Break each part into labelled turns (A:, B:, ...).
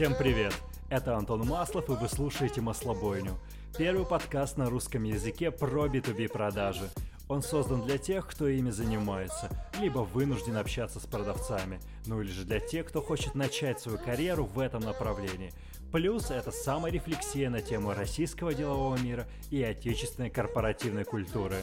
A: Всем привет! Это Антон Маслов, и вы слушаете «Маслобойню» — первый подкаст на русском языке про B2B продажи. Он создан для тех, кто ими занимается, либо вынужден общаться с продавцами, ну или же для тех, кто хочет начать свою карьеру в этом направлении. Плюс это саморефлексия на тему российского делового мира и отечественной корпоративной культуры.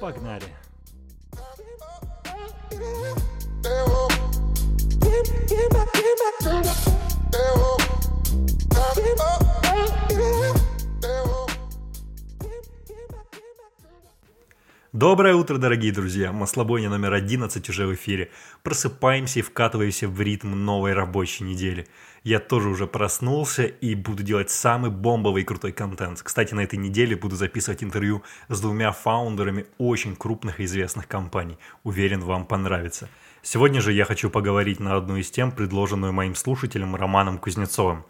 A: Погнали! Give, give my, give my, give my, give give Доброе утро, дорогие друзья! Маслобойня номер 11 уже в эфире. Просыпаемся и вкатываемся в ритм новой рабочей недели. Я тоже уже проснулся и буду делать самый бомбовый и крутой контент. Кстати, на этой неделе буду записывать интервью с двумя фаундерами очень крупных и известных компаний. Уверен, вам понравится. Сегодня же я хочу поговорить на одну из тем, предложенную моим слушателем Романом Кузнецовым.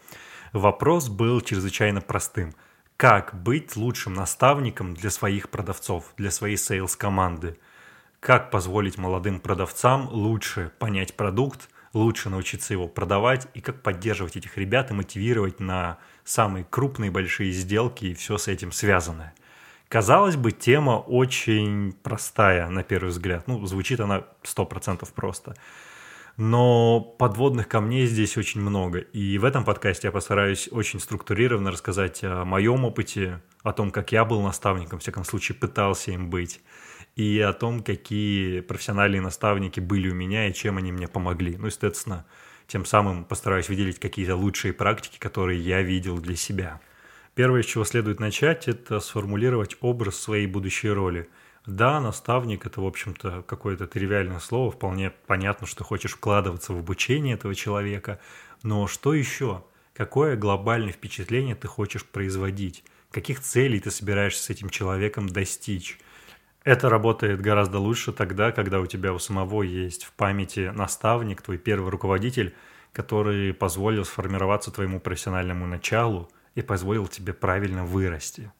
A: Вопрос был чрезвычайно простым – как быть лучшим наставником для своих продавцов, для своей сейлс-команды. Как позволить молодым продавцам лучше понять продукт, лучше научиться его продавать и как поддерживать этих ребят и мотивировать на самые крупные большие сделки и все с этим связанное. Казалось бы, тема очень простая на первый взгляд. Ну, звучит она 100% просто но подводных камней здесь очень много. И в этом подкасте я постараюсь очень структурированно рассказать о моем опыте, о том, как я был наставником, в всяком случае пытался им быть, и о том, какие профессиональные наставники были у меня и чем они мне помогли. Ну, естественно, тем самым постараюсь выделить какие-то лучшие практики, которые я видел для себя. Первое, с чего следует начать, это сформулировать образ своей будущей роли – да, наставник это, в общем-то, какое-то тривиальное слово. Вполне понятно, что хочешь вкладываться в обучение этого человека. Но что еще? Какое глобальное впечатление ты хочешь производить? Каких целей ты собираешься с этим человеком достичь? Это работает гораздо лучше тогда, когда у тебя у самого есть в памяти наставник, твой первый руководитель, который позволил сформироваться твоему профессиональному началу и позволил тебе правильно вырасти.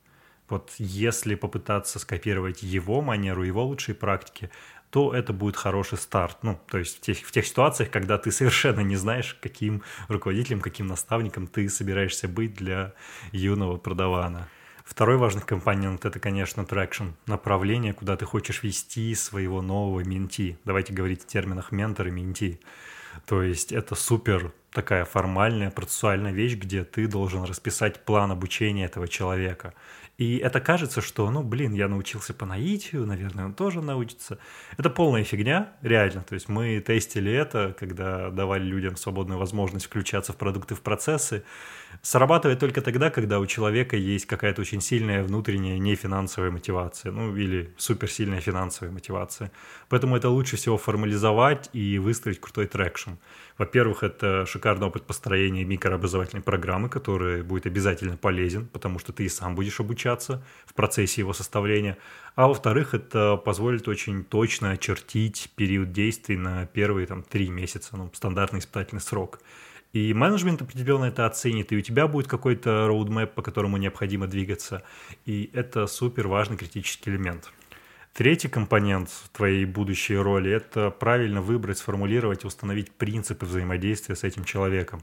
A: Вот если попытаться скопировать его манеру, его лучшие практики, то это будет хороший старт. Ну, то есть в тех, в тех ситуациях, когда ты совершенно не знаешь, каким руководителем, каким наставником ты собираешься быть для юного продавана. Второй важный компонент – это, конечно, traction, направление, куда ты хочешь вести своего нового mentee. Давайте говорить в терминах ментор и mentee. То есть это супер такая формальная, процессуальная вещь, где ты должен расписать план обучения этого человека. И это кажется, что, ну, блин, я научился по наитию, наверное, он тоже научится. Это полная фигня, реально. То есть мы тестили это, когда давали людям свободную возможность включаться в продукты, в процессы. Срабатывает только тогда, когда у человека есть какая-то очень сильная внутренняя нефинансовая мотивация, ну, или суперсильная финансовая мотивация. Поэтому это лучше всего формализовать и выстроить крутой traction. Во-первых, это шикарный опыт построения микрообразовательной программы, который будет обязательно полезен, потому что ты и сам будешь обучаться в процессе его составления. А во-вторых, это позволит очень точно очертить период действий на первые там, три месяца, ну, стандартный испытательный срок. И менеджмент определенно это оценит, и у тебя будет какой-то roadmap, по которому необходимо двигаться. И это супер важный критический элемент. Третий компонент твоей будущей роли – это правильно выбрать, сформулировать и установить принципы взаимодействия с этим человеком.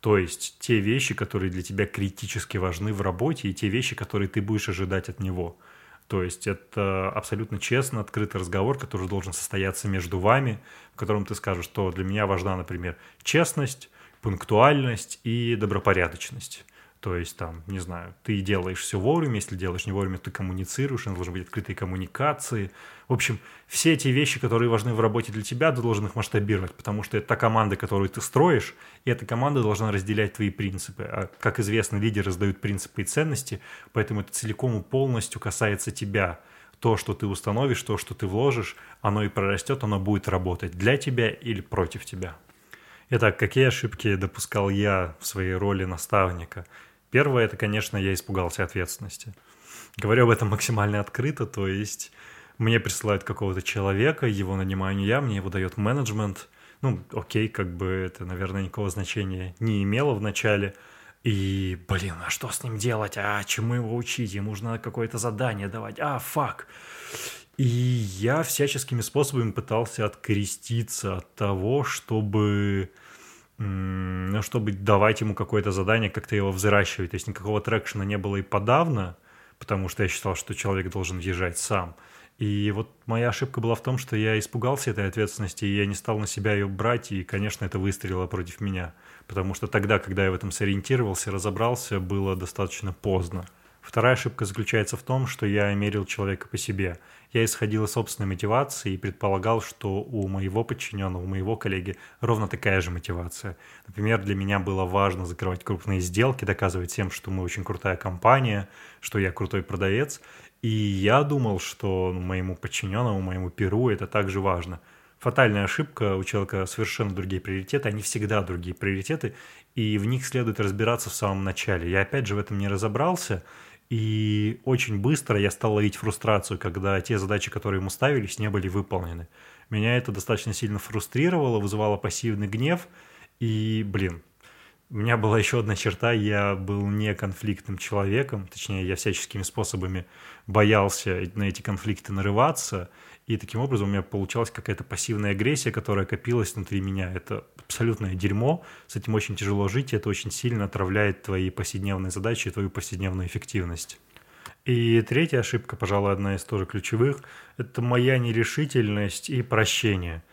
A: То есть те вещи, которые для тебя критически важны в работе, и те вещи, которые ты будешь ожидать от него. То есть это абсолютно честно, открытый разговор, который должен состояться между вами, в котором ты скажешь, что для меня важна, например, честность, пунктуальность и добропорядочность. То есть там, не знаю, ты делаешь все вовремя, если делаешь не вовремя, ты коммуницируешь, у должны быть открытые коммуникации. В общем, все эти вещи, которые важны в работе для тебя, ты должен их масштабировать, потому что это та команда, которую ты строишь, и эта команда должна разделять твои принципы. А, как известно, лидеры раздают принципы и ценности, поэтому это целиком и полностью касается тебя. То, что ты установишь, то, что ты вложишь, оно и прорастет, оно будет работать для тебя или против тебя. Итак, какие ошибки допускал я в своей роли наставника – Первое, это, конечно, я испугался ответственности. Говорю об этом максимально открыто, то есть мне присылают какого-то человека, его нанимаю не я, мне его дает менеджмент. Ну, окей, как бы это, наверное, никакого значения не имело в начале. И, блин, а что с ним делать? А чему его учить? Ему нужно какое-то задание давать. А, фак. И я всяческими способами пытался откреститься от того, чтобы ну, чтобы давать ему какое-то задание, как-то его взращивать. То есть никакого трекшена не было и подавно, потому что я считал, что человек должен въезжать сам. И вот моя ошибка была в том, что я испугался этой ответственности, и я не стал на себя ее брать, и, конечно, это выстрелило против меня. Потому что тогда, когда я в этом сориентировался, разобрался, было достаточно поздно. Вторая ошибка заключается в том, что я мерил человека по себе – я исходил из собственной мотивации и предполагал, что у моего подчиненного, у моего коллеги ровно такая же мотивация. Например, для меня было важно закрывать крупные сделки, доказывать всем, что мы очень крутая компания, что я крутой продавец. И я думал, что моему подчиненному, моему перу это также важно. Фатальная ошибка, у человека совершенно другие приоритеты, они всегда другие приоритеты, и в них следует разбираться в самом начале. Я опять же в этом не разобрался, и очень быстро я стал ловить фрустрацию, когда те задачи, которые ему ставились, не были выполнены. Меня это достаточно сильно фрустрировало, вызывало пассивный гнев. И, блин, у меня была еще одна черта, я был не конфликтным человеком, точнее, я всяческими способами боялся на эти конфликты нарываться, и таким образом у меня получалась какая-то пассивная агрессия, которая копилась внутри меня. Это абсолютное дерьмо, с этим очень тяжело жить, и это очень сильно отравляет твои повседневные задачи и твою повседневную эффективность. И третья ошибка, пожалуй, одна из тоже ключевых, это моя нерешительность и прощение.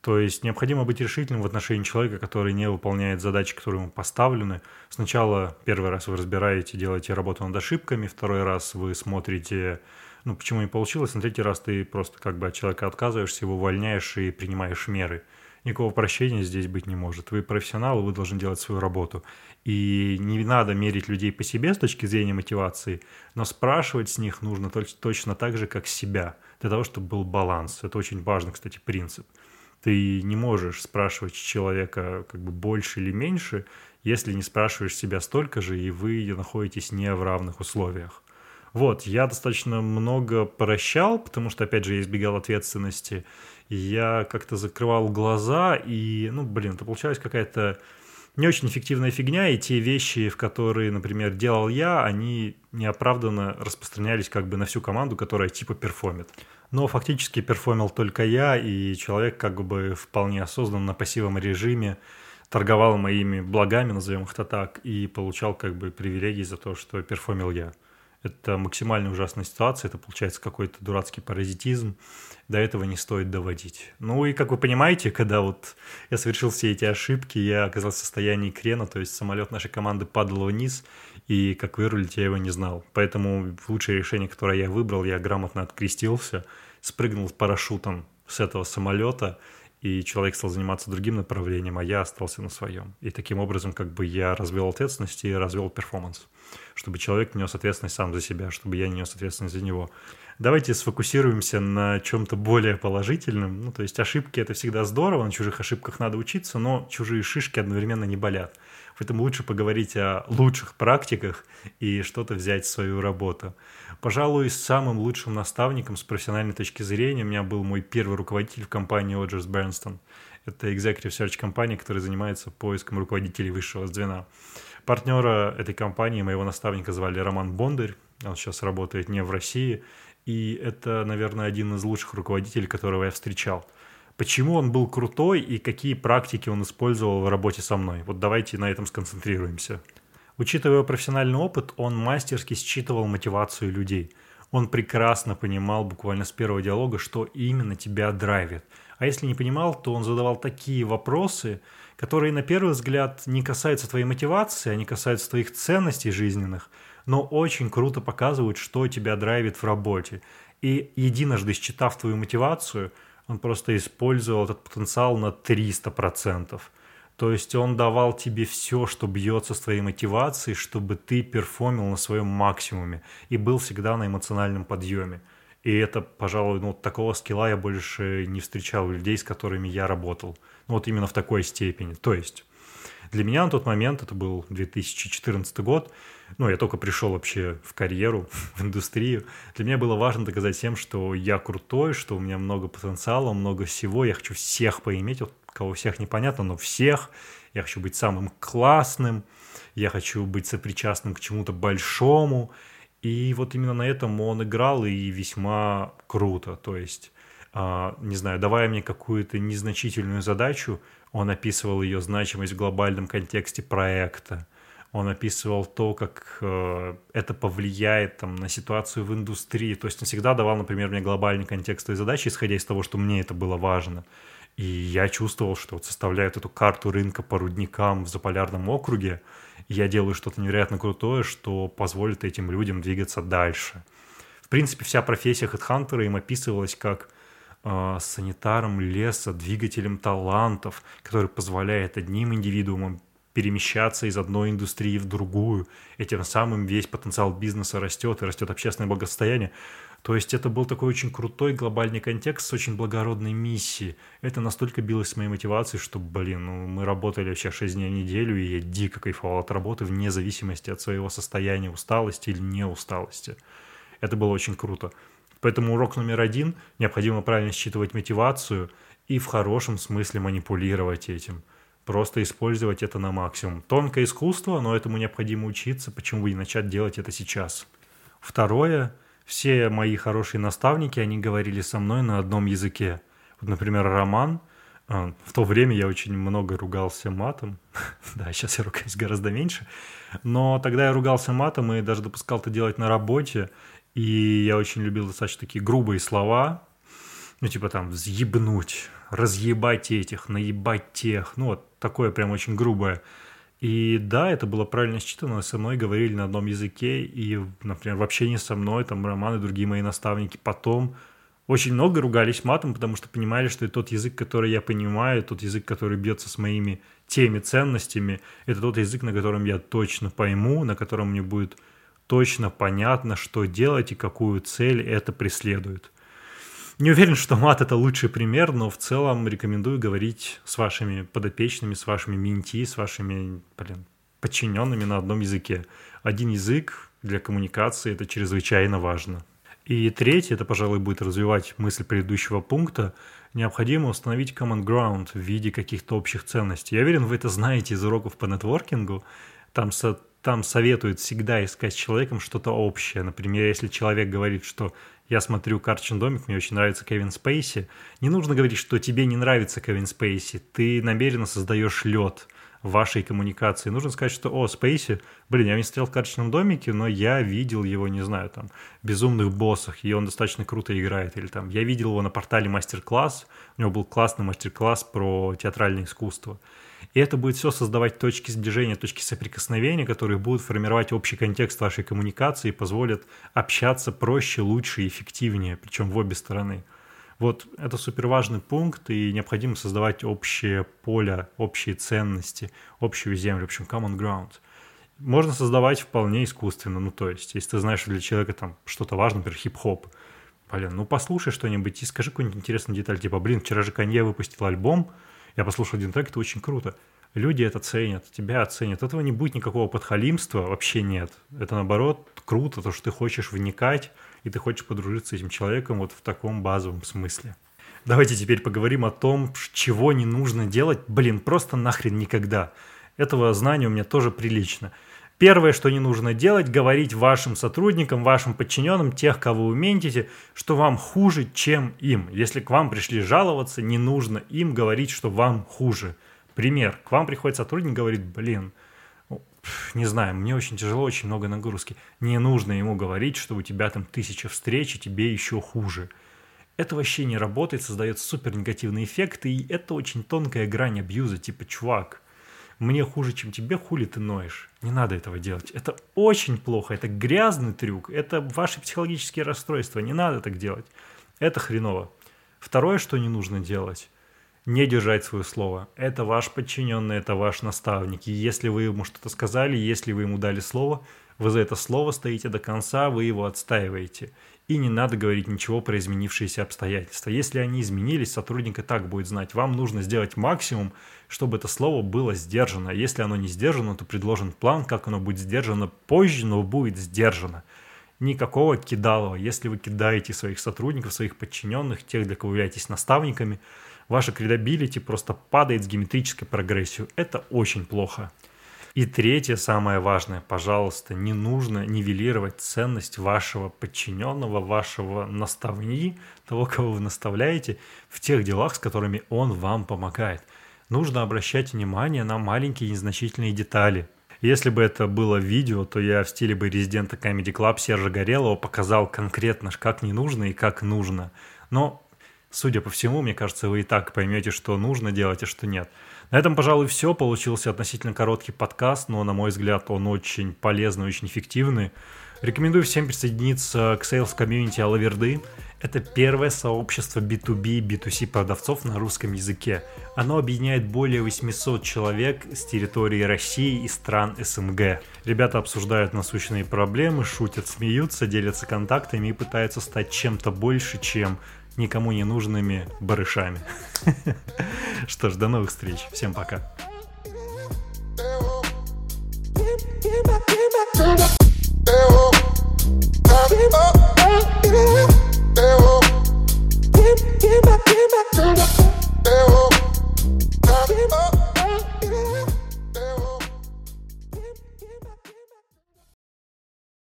A: То есть необходимо быть решительным в отношении человека, который не выполняет задачи, которые ему поставлены. Сначала первый раз вы разбираете, делаете работу над ошибками, второй раз вы смотрите ну, почему не получилось, на третий раз ты просто как бы от человека отказываешься, его увольняешь и принимаешь меры. Никакого прощения здесь быть не может. Вы профессионал, вы должны делать свою работу. И не надо мерить людей по себе с точки зрения мотивации, но спрашивать с них нужно точно так же, как себя, для того, чтобы был баланс. Это очень важный, кстати, принцип. Ты не можешь спрашивать человека как бы больше или меньше, если не спрашиваешь себя столько же, и вы находитесь не в равных условиях. Вот, я достаточно много прощал, потому что, опять же, я избегал ответственности. Я как-то закрывал глаза, и, ну, блин, это получалась какая-то не очень эффективная фигня, и те вещи, в которые, например, делал я, они неоправданно распространялись как бы на всю команду, которая типа perform ит. Но фактически perform ил только я, и человек как бы вполне осознанно на пассивном режиме торговал моими благами, назовем их это так, и получал как бы привилегии за то, что perform ил я. Это максимально ужасная ситуация, это получается какой-то дурацкий паразитизм. До этого не стоит доводить. Ну и, как вы понимаете, когда вот я совершил все эти ошибки, я оказался в состоянии крена, то есть самолет нашей команды падал вниз, и как вырулить я его не знал. Поэтому лучшее решение, которое я выбрал, я грамотно открестился, спрыгнул с парашютом с этого самолета, и человек стал заниматься другим направлением, а я остался на своем. И таким образом как бы я развел ответственность и развел перформанс чтобы человек нес ответственность сам за себя, чтобы я не нес ответственность за него. Давайте сфокусируемся на чем-то более положительном. Ну, то есть ошибки – это всегда здорово, на чужих ошибках надо учиться, но чужие шишки одновременно не болят. Поэтому лучше поговорить о лучших практиках и что-то взять в свою работу. Пожалуй, самым лучшим наставником с профессиональной точки зрения у меня был мой первый руководитель в компании Оджерс Бернстон. Это executive search компания, которая занимается поиском руководителей высшего звена. Партнера этой компании, моего наставника звали Роман Бондарь. Он сейчас работает не в России. И это, наверное, один из лучших руководителей, которого я встречал. Почему он был крутой и какие практики он использовал в работе со мной? Вот давайте на этом сконцентрируемся. Учитывая его профессиональный опыт, он мастерски считывал мотивацию людей. Он прекрасно понимал буквально с первого диалога, что именно тебя драйвит. А если не понимал, то он задавал такие вопросы, которые на первый взгляд не касаются твоей мотивации, они касаются твоих ценностей жизненных, но очень круто показывают, что тебя драйвит в работе. И единожды считав твою мотивацию, он просто использовал этот потенциал на 300%. То есть он давал тебе все, что бьется с твоей мотивацией, чтобы ты перформил на своем максимуме и был всегда на эмоциональном подъеме. И это, пожалуй, ну, такого скилла я больше не встречал у людей, с которыми я работал. Ну, вот именно в такой степени. То есть для меня на тот момент, это был 2014 год, ну, я только пришел вообще в карьеру, в индустрию. Для меня было важно доказать всем, что я крутой, что у меня много потенциала, много всего. Я хочу всех поиметь, вот кого всех непонятно, но всех. Я хочу быть самым классным, я хочу быть сопричастным к чему-то большому. И вот именно на этом он играл и весьма круто. То есть, э, не знаю, давая мне какую-то незначительную задачу, он описывал ее значимость в глобальном контексте проекта. Он описывал то, как э, это повлияет там, на ситуацию в индустрии. То есть он всегда давал, например, мне глобальный контекст той задачи, исходя из того, что мне это было важно. И я чувствовал, что вот составляют эту карту рынка по рудникам в Заполярном округе, я делаю что-то невероятно крутое, что позволит этим людям двигаться дальше. В принципе, вся профессия хедхантера им описывалась как э, санитаром леса, двигателем талантов, который позволяет одним индивидуумам перемещаться из одной индустрии в другую, и тем самым весь потенциал бизнеса растет, и растет общественное благосостояние. То есть это был такой очень крутой глобальный контекст с очень благородной миссией. Это настолько билось с моей мотивацией, что, блин, ну, мы работали вообще 6 дней в неделю, и я дико кайфовал от работы вне зависимости от своего состояния усталости или неусталости. Это было очень круто. Поэтому урок номер один – необходимо правильно считывать мотивацию и в хорошем смысле манипулировать этим. Просто использовать это на максимум. Тонкое искусство, но этому необходимо учиться, почему бы не начать делать это сейчас. Второе – все мои хорошие наставники, они говорили со мной на одном языке. Вот, например, Роман, а, в то время я очень много ругался матом. да, сейчас я ругаюсь гораздо меньше. Но тогда я ругался матом и даже допускал это делать на работе. И я очень любил достаточно такие грубые слова. Ну, типа там «взъебнуть», «разъебать этих», «наебать тех». Ну, вот такое прям очень грубое. И да, это было правильно считано, со мной говорили на одном языке, и, например, в общении со мной, там, Роман и другие мои наставники потом очень много ругались матом, потому что понимали, что это тот язык, который я понимаю, тот язык, который бьется с моими теми ценностями, это тот язык, на котором я точно пойму, на котором мне будет точно понятно, что делать и какую цель это преследует. Не уверен, что мат это лучший пример, но в целом рекомендую говорить с вашими подопечными, с вашими менти, с вашими блин, подчиненными на одном языке. Один язык для коммуникации это чрезвычайно важно. И третье, это, пожалуй, будет развивать мысль предыдущего пункта, необходимо установить common ground в виде каких-то общих ценностей. Я уверен, вы это знаете из уроков по нетворкингу. Там, там советуют всегда искать с человеком что-то общее. Например, если человек говорит, что я смотрю «Карточный домик», мне очень нравится Кевин Спейси. Не нужно говорить, что тебе не нравится Кевин Спейси. Ты намеренно создаешь лед вашей коммуникации. Нужно сказать, что «О, Спейси, блин, я не стоял в «Карточном домике», но я видел его, не знаю, там, «Безумных боссах», и он достаточно круто играет. Или там, я видел его на портале «Мастер-класс», у него был классный мастер-класс про театральное искусство. И это будет все создавать точки сближения, точки соприкосновения, которые будут формировать общий контекст вашей коммуникации и позволят общаться проще, лучше эффективнее, причем в обе стороны. Вот это супер важный пункт, и необходимо создавать общее поле, общие ценности, общую землю, в общем, common ground. Можно создавать вполне искусственно, ну то есть, если ты знаешь, что для человека там что-то важно, например, хип-хоп, блин, ну послушай что-нибудь и скажи какую-нибудь интересную деталь, типа, блин, вчера же Канье выпустил альбом, я послушал один трек, это очень круто. Люди это ценят, тебя оценят. Этого не будет никакого подхалимства, вообще нет. Это наоборот круто, то, что ты хочешь вникать, и ты хочешь подружиться с этим человеком вот в таком базовом смысле. Давайте теперь поговорим о том, чего не нужно делать, блин, просто нахрен никогда. Этого знания у меня тоже прилично. Первое, что не нужно делать, говорить вашим сотрудникам, вашим подчиненным, тех, кого вы метите, что вам хуже, чем им. Если к вам пришли жаловаться, не нужно им говорить, что вам хуже. Пример. К вам приходит сотрудник, говорит, блин, не знаю, мне очень тяжело, очень много нагрузки. Не нужно ему говорить, что у тебя там тысяча встреч, и тебе еще хуже. Это вообще не работает, создает супер негативный эффект, и это очень тонкая грань абьюза, типа, чувак, мне хуже, чем тебе, хули ты ноешь. Не надо этого делать. Это очень плохо, это грязный трюк, это ваши психологические расстройства, не надо так делать. Это хреново. Второе, что не нужно делать, не держать свое слово. Это ваш подчиненный, это ваш наставник. И если вы ему что-то сказали, если вы ему дали слово, вы за это слово стоите до конца, вы его отстаиваете и не надо говорить ничего про изменившиеся обстоятельства. Если они изменились, сотрудник и так будет знать. Вам нужно сделать максимум, чтобы это слово было сдержано. Если оно не сдержано, то предложен план, как оно будет сдержано позже, но будет сдержано. Никакого кидалова. Если вы кидаете своих сотрудников, своих подчиненных, тех, для кого являетесь наставниками, ваша credibility просто падает с геометрической прогрессией. Это очень плохо. И третье, самое важное, пожалуйста, не нужно нивелировать ценность вашего подчиненного, вашего наставни, того, кого вы наставляете, в тех делах, с которыми он вам помогает. Нужно обращать внимание на маленькие незначительные детали. Если бы это было видео, то я в стиле бы резидента Comedy Club Сержа Горелого показал конкретно, как не нужно и как нужно. Но, судя по всему, мне кажется, вы и так поймете, что нужно делать, а что нет. На этом, пожалуй, все. Получился относительно короткий подкаст, но, на мой взгляд, он очень полезный, очень эффективный. Рекомендую всем присоединиться к Sales Community Алаверды. Это первое сообщество B2B и B2C продавцов на русском языке. Оно объединяет более 800 человек с территории России и стран СНГ. Ребята обсуждают насущные проблемы, шутят, смеются, делятся контактами и пытаются стать чем-то больше, чем никому не нужными барышами. Что ж, до новых встреч. Всем пока. Give up.